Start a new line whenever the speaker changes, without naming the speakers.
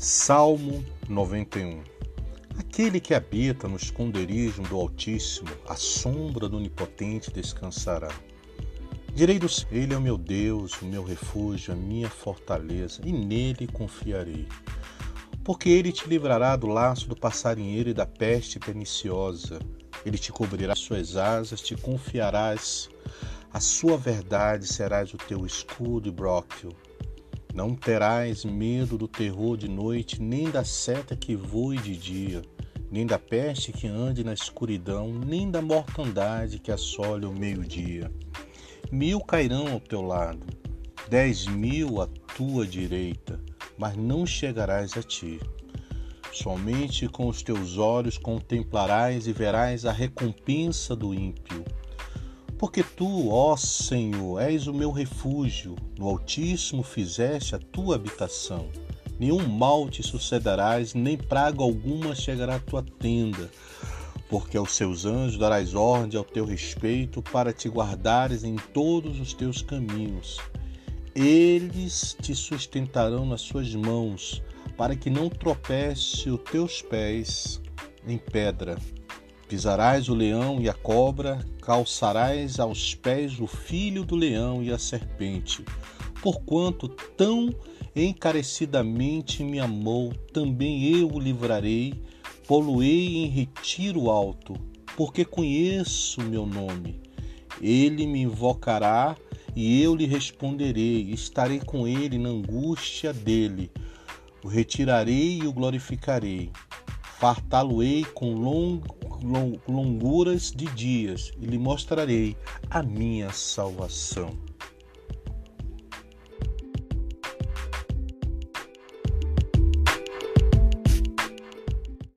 Salmo 91 Aquele que habita no esconderijo do Altíssimo, a sombra do Onipotente descansará. Direi do Senhor, Ele é o meu Deus, o meu refúgio, a minha fortaleza, e nele confiarei. Porque ele te livrará do laço do passarinheiro e da peste perniciosa. Ele te cobrirá suas asas, te confiarás. A sua verdade serás o teu escudo e bróquio. Não terás medo do terror de noite, nem da seta que voe de dia, nem da peste que ande na escuridão, nem da mortandade que assole o meio-dia. Mil cairão ao teu lado, dez mil à tua direita, mas não chegarás a ti. Somente com os teus olhos contemplarás e verás a recompensa do ímpio porque tu, ó Senhor, és o meu refúgio, no Altíssimo fizeste a tua habitação. Nenhum mal te sucederás, nem praga alguma chegará à tua tenda, porque aos seus anjos darás ordem ao teu respeito para te guardares em todos os teus caminhos. Eles te sustentarão nas suas mãos, para que não tropece os teus pés em pedra. Pisarás o leão e a cobra, calçarás aos pés o filho do leão e a serpente. Porquanto tão encarecidamente me amou, também eu o livrarei, poluei em retiro alto, porque conheço meu nome. Ele me invocará e eu lhe responderei, estarei com ele na angústia dele. O retirarei e o glorificarei. Fartá-lo-ei com longo longuras de dias e lhe mostrarei a minha salvação.